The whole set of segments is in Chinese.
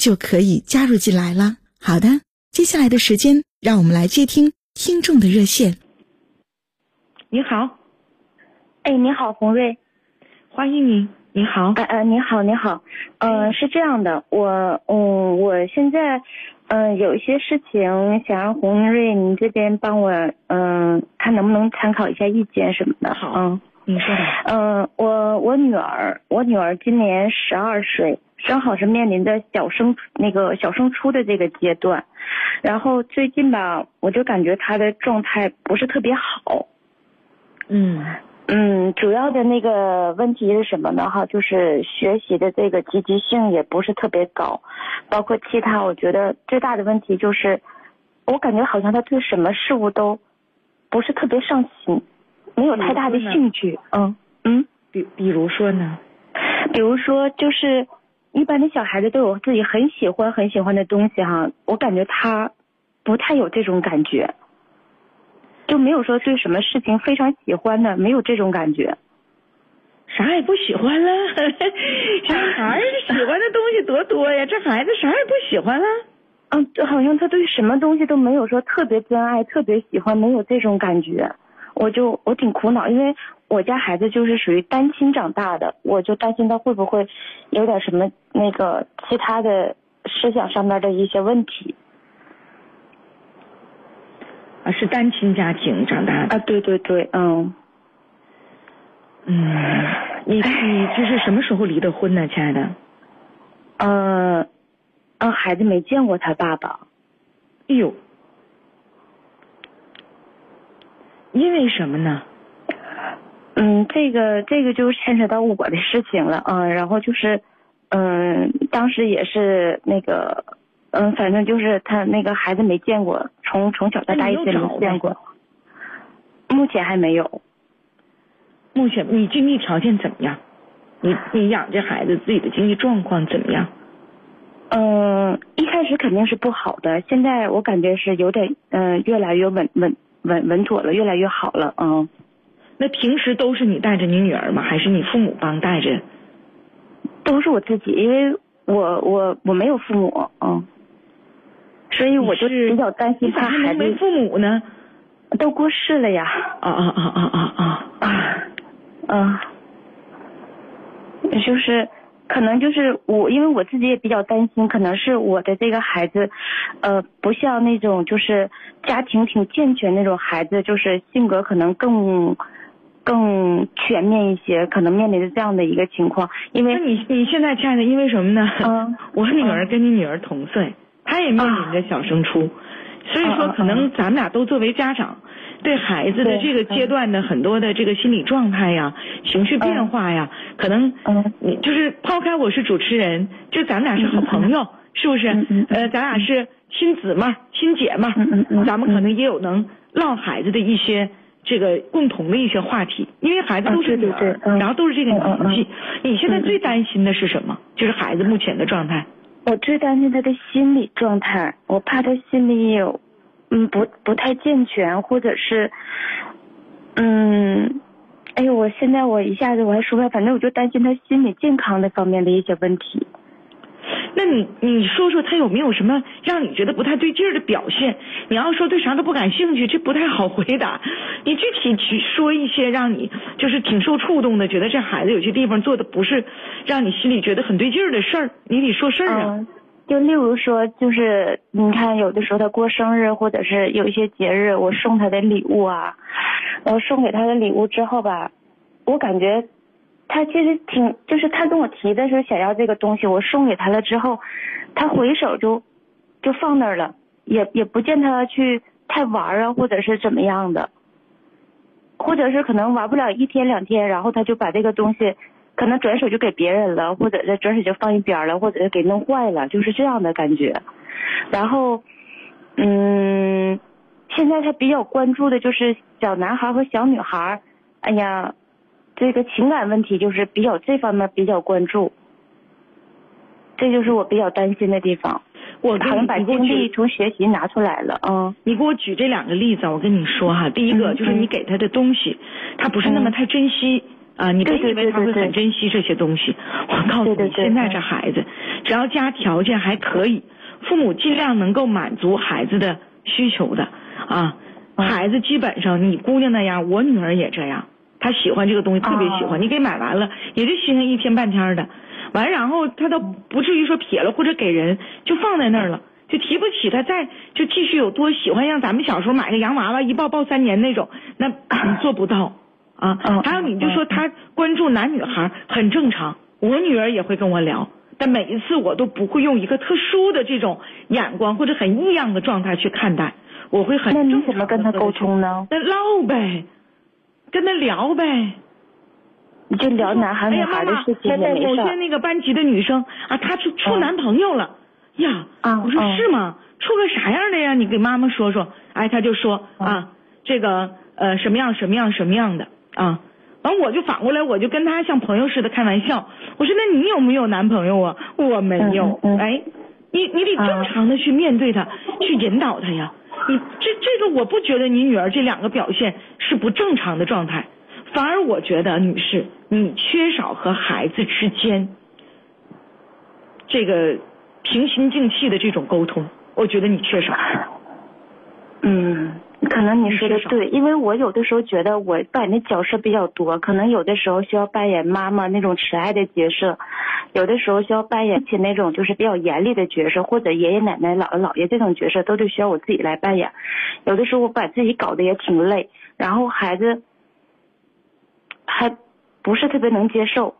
就可以加入进来了。好的，接下来的时间，让我们来接听听众的热线。你好，哎，你好，洪瑞，欢迎你。你好，哎哎，你好，你好，嗯，是这样的，我，嗯，我现在，嗯，有一些事情想让洪瑞您这边帮我，嗯，看能不能参考一下意见什么的。好，嗯，你说吧。嗯，我我女儿，我女儿今年十二岁。正好是面临着小升那个小升初的这个阶段，然后最近吧，我就感觉她的状态不是特别好。嗯嗯，主要的那个问题是什么呢？哈，就是学习的这个积极性也不是特别高，包括其他，我觉得最大的问题就是，我感觉好像他对什么事物都不是特别上心，没有太大的兴趣。嗯嗯，比比如说呢？比如说就是。一般的小孩子都有自己很喜欢很喜欢的东西哈，我感觉他不太有这种感觉，就没有说对什么事情非常喜欢的，没有这种感觉，啥也不喜欢了。小孩喜欢的东西多多呀，这孩子啥也不喜欢了。嗯，就好像他对什么东西都没有说特别珍爱、特别喜欢，没有这种感觉。我就我挺苦恼，因为我家孩子就是属于单亲长大的，我就担心他会不会有点什么那个其他的思想上面的一些问题。啊，是单亲家庭长大的啊？对对对，嗯。嗯，你 你这是什么时候离的婚呢，亲爱的？呃，啊，孩子没见过他爸爸。哎呦。因为什么呢？嗯，这个这个就牵扯到我的事情了啊。然后就是，嗯，当时也是那个，嗯，反正就是他那个孩子没见过，从从小到大一直没见过。目前还没有。目前你经济条件怎么样？你你养这孩子自己的经济状况怎么样？嗯，一开始肯定是不好的，现在我感觉是有点嗯，越来越稳稳。稳稳妥了，越来越好了，嗯。那平时都是你带着你女儿吗？还是你父母帮带着？都是我自己，因为我我我没有父母，嗯。所以我就比较担心他孩子。没父母呢？都过世了呀。啊啊啊啊啊啊！嗯。就是。可能就是我，因为我自己也比较担心，可能是我的这个孩子，呃，不像那种就是家庭挺健全那种孩子，就是性格可能更更全面一些，可能面临着这样的一个情况。因为你你现在亲爱的，因为什么呢？嗯，我女儿跟你女儿同岁，她也面临着小升初，所以说可能咱们俩都作为家长。对孩子的这个阶段的很多的这个心理状态呀、情绪变化呀，可能你就是抛开我是主持人，就咱们俩是好朋友，是不是？呃，咱俩是亲姊妹、亲姐妹，咱们可能也有能唠孩子的一些这个共同的一些话题，因为孩子都是女儿，然后都是这个年纪。你现在最担心的是什么？就是孩子目前的状态。我最担心他的心理状态，我怕他心里有。嗯，不不太健全，或者是，嗯，哎呦，我现在我一下子我还说不来，反正我就担心他心理健康那方面的一些问题。那你你说说他有没有什么让你觉得不太对劲儿的表现？你要说对啥都不感兴趣，这不太好回答。你具体去说一些让你就是挺受触动的，觉得这孩子有些地方做的不是让你心里觉得很对劲儿的事儿，你得说事儿啊。就例如说，就是你看，有的时候他过生日，或者是有一些节日，我送他的礼物啊，然后送给他的礼物之后吧，我感觉他其实挺，就是他跟我提的是想要这个东西，我送给他了之后，他回手就就放那儿了，也也不见他去太玩啊，或者是怎么样的，或者是可能玩不了一天两天，然后他就把这个东西。可能转手就给别人了，或者是转手就放一边了，或者是给弄坏了，就是这样的感觉。然后，嗯，现在他比较关注的就是小男孩和小女孩。哎呀，这个情感问题就是比较这方面比较关注，这就是我比较担心的地方。我好像把精力从学习拿出来了。嗯，你给我举这两个例子，我跟你说哈，第一个就是你给他的东西，他不是那么太珍惜。啊，你别以为他会很珍惜这些东西。我告诉你，现在这孩子，只要家条件还可以，父母尽量能够满足孩子的需求的啊。孩子基本上，你姑娘那样，我女儿也这样，她喜欢这个东西，特别喜欢。你给买完了，也就欣赏一天半天的，完然后她都不至于说撇了或者给人，就放在那儿了，就提不起他再就继续有多喜欢，像咱们小时候买个洋娃娃一抱抱三年那种，那 你做不到。啊，还有你就说他关注男女孩很正常，我女儿也会跟我聊，但每一次我都不会用一个特殊的这种眼光或者很异样的状态去看待，我会很。那你怎么跟他沟通呢？那唠呗，跟他聊呗。你就聊男孩女孩的事情没事。某些那个班级的女生啊，她处处男朋友了呀。啊。我说是吗？处个啥样的呀？你给妈妈说说。哎，他就说啊，这个呃什么样什么样什么样的。啊，完我就反过来，我就跟他像朋友似的开玩笑。我说：“那你有没有男朋友啊？”我没有。哎，你你得正常的去面对他，去引导他呀。你这这个我不觉得你女儿这两个表现是不正常的状态，反而我觉得女士你缺少和孩子之间这个平心静气的这种沟通，我觉得你缺少。嗯。可能你说的对，因为我有的时候觉得我扮演的角色比较多，可能有的时候需要扮演妈妈那种慈爱的角色，有的时候需要扮演起那种就是比较严厉的角色，或者爷爷奶奶、姥姥姥爷这种角色，都得需要我自己来扮演。有的时候我把自己搞得也挺累，然后孩子还不是特别能接受。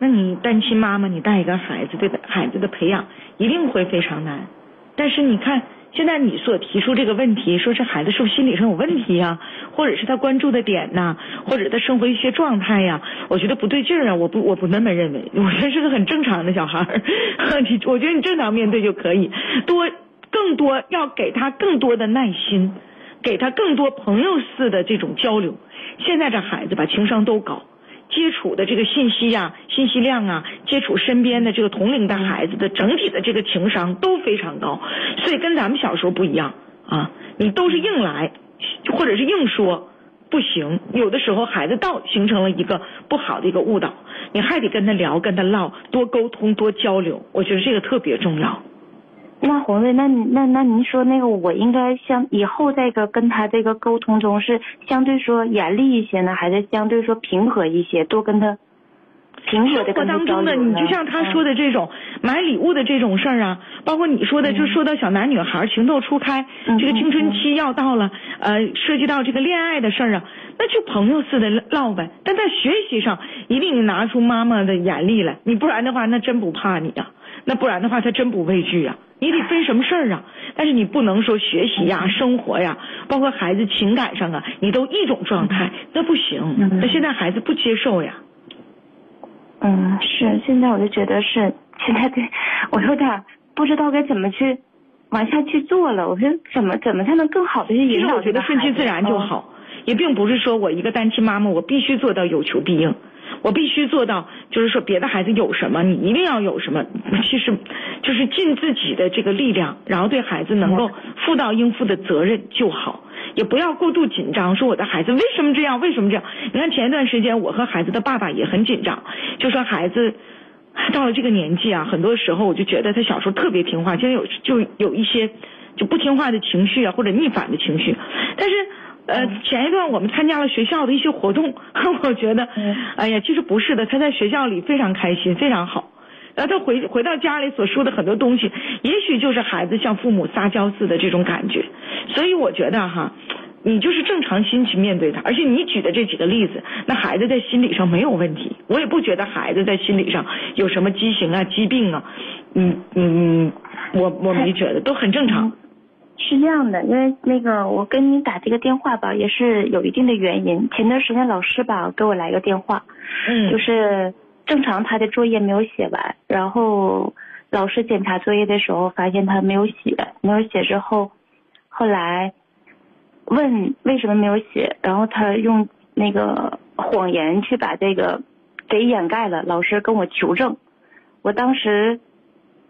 那你单亲妈妈，你带一个孩子，对孩子的培养一定会非常难。但是你看。现在你所提出这个问题，说这孩子是不是心理上有问题呀，或者是他关注的点呐，或者他生活一些状态呀，我觉得不对劲儿啊，我不我不那么认为，我觉得是个很正常的小孩儿，你我觉得你正常面对就可以，多更多要给他更多的耐心，给他更多朋友似的这种交流。现在这孩子吧，情商都高。接触的这个信息呀，信息量啊，接触身边的这个同龄的孩子的整体的这个情商都非常高，所以跟咱们小时候不一样啊，你都是硬来，或者是硬说不行，有的时候孩子到形成了一个不好的一个误导，你还得跟他聊，跟他唠，多沟通，多交流，我觉得这个特别重要。那红瑞，那那那您说那个，我应该像以后这个跟他这个沟通中是相对说严厉一些呢，还是相对说平和一些？多跟他平和的跟他生活当中的，你就像他说的这种买礼物的这种事儿啊，包括你说的，就说到小男女孩情窦初开，这个青春期要到了，呃，涉及到这个恋爱的事儿啊，那就朋友似的唠呗。但在学习上，一定拿出妈妈的严厉来，你不然的话，那真不怕你呀。那不然的话，他真不畏惧呀。你得分什么事儿啊？但是你不能说学习呀、生活呀，包括孩子情感上啊，你都一种状态，那不行。那现在孩子不接受呀。嗯，是。现在我就觉得是，现在对我有点不知道该怎么去往下去做了。我说怎么怎么才能更好的去引导其实我觉得顺其自然就好，也并不是说我一个单亲妈妈，我必须做到有求必应。我必须做到，就是说别的孩子有什么，你一定要有什么。其实，就是尽自己的这个力量，然后对孩子能够负到应负的责任就好，也不要过度紧张。说我的孩子为什么这样？为什么这样？你看前一段时间，我和孩子的爸爸也很紧张，就说孩子到了这个年纪啊，很多时候我就觉得他小时候特别听话，现在有就有一些就不听话的情绪啊，或者逆反的情绪，但是。呃，前一段我们参加了学校的一些活动，我觉得，哎呀，其实不是的，他在学校里非常开心，非常好。然后他回回到家里所说的很多东西，也许就是孩子向父母撒娇似的这种感觉。所以我觉得哈，你就是正常心去面对他，而且你举的这几个例子，那孩子在心理上没有问题，我也不觉得孩子在心理上有什么畸形啊、疾病啊，嗯嗯，我我没觉得，都很正常。是这样的，因为那个我跟你打这个电话吧，也是有一定的原因。前段时间老师吧给我来个电话，嗯，就是正常他的作业没有写完，然后老师检查作业的时候发现他没有写，没有写之后，后来问为什么没有写，然后他用那个谎言去把这个给掩盖了。老师跟我求证，我当时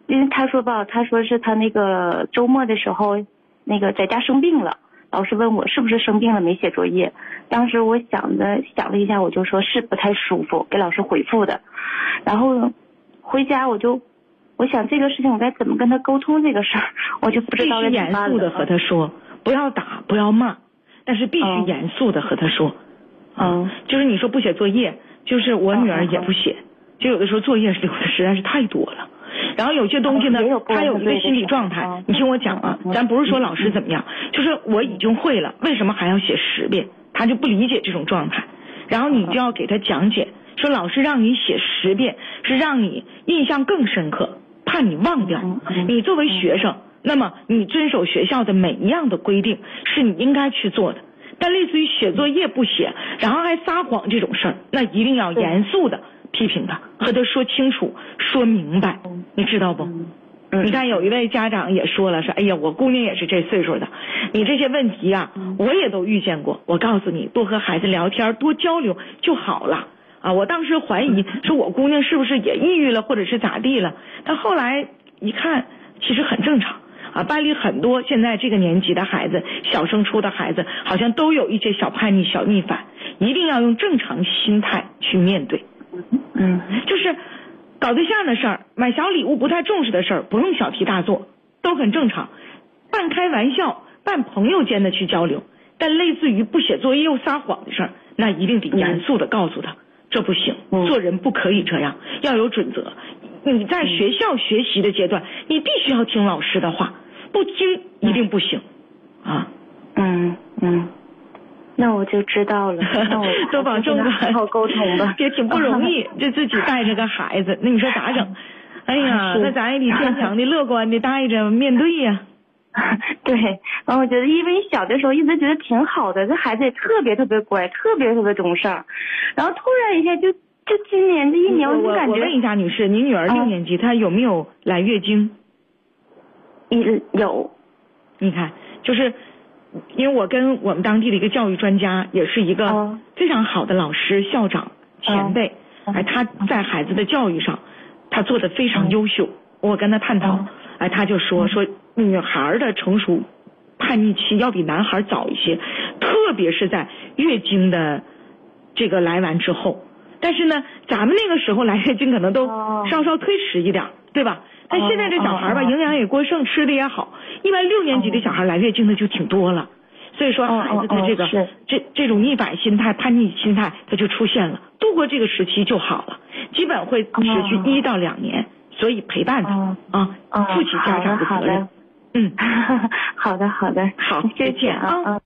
因为他说吧，他说是他那个周末的时候。那个在家生病了，老师问我是不是生病了没写作业。当时我想的想了一下，我就说是不太舒服，给老师回复的。然后回家我就我想这个事情我该怎么跟他沟通这个事儿，我就不知道必须严肃的和他说，不要打不要骂，但是必须严肃的和他说。嗯，就是你说不写作业，就是我女儿也不写，就有的时候作业留的实在是太多了。然后有些东西呢，他有一个心理状态，你听我讲啊，咱不是说老师怎么样，就是我已经会了，为什么还要写十遍？他就不理解这种状态，然后你就要给他讲解，说老师让你写十遍，是让你印象更深刻，怕你忘掉。你作为学生，那么你遵守学校的每一样的规定是你应该去做的，但类似于写作业不写，然后还撒谎这种事儿，那一定要严肃的。批评他，和他说清楚，说明白，你知道不？你看有一位家长也说了，说哎呀，我姑娘也是这岁数的，你这些问题啊，我也都遇见过。我告诉你，多和孩子聊天，多交流就好了啊！我当时怀疑，说我姑娘是不是也抑郁了，或者是咋地了？但后来一看，其实很正常啊。班里很多现在这个年纪的孩子，小升初的孩子，好像都有一些小叛逆、小逆反，一定要用正常心态去面对。嗯，就是搞对象的事儿，买小礼物不太重视的事儿，不用小题大做，都很正常。半开玩笑，半朋友间的去交流，但类似于不写作业又撒谎的事儿，那一定得严肃的告诉他，这不行，做人不可以这样，要有准则。你在学校学习的阶段，你必须要听老师的话，不听一定不行，啊。那我就知道了，那我多保重吧，好好沟通吧，也挺不容易，就自己带着个孩子，那你说咋整？哎呀，那咱也得坚强的、乐观的带着面对呀。对，然后我觉得，因为小的时候一直觉得挺好的，这孩子也特别特别乖，特别特别懂事儿，然后突然一下就就今年这一年，我就感觉。我问一下女士，您女儿六年级，她有没有来月经？有有。你看，就是。因为我跟我们当地的一个教育专家，也是一个非常好的老师、校长、前辈，哎，他在孩子的教育上，他做的非常优秀。我跟他探讨，哎，他就说说女孩的成熟叛逆期要比男孩早一些，特别是在月经的这个来完之后。但是呢，咱们那个时候来月经可能都稍稍推迟一点，对吧？但现在这小孩吧，营养也过剩，吃的也好。一般六年级的小孩来月经的就挺多了，所以说孩子的这个这这种逆反心态、叛逆心态，他就出现了。度过这个时期就好了，基本会持续一到两年。所以陪伴他啊，负起家长的责任。嗯，好的 好的，好，再见啊。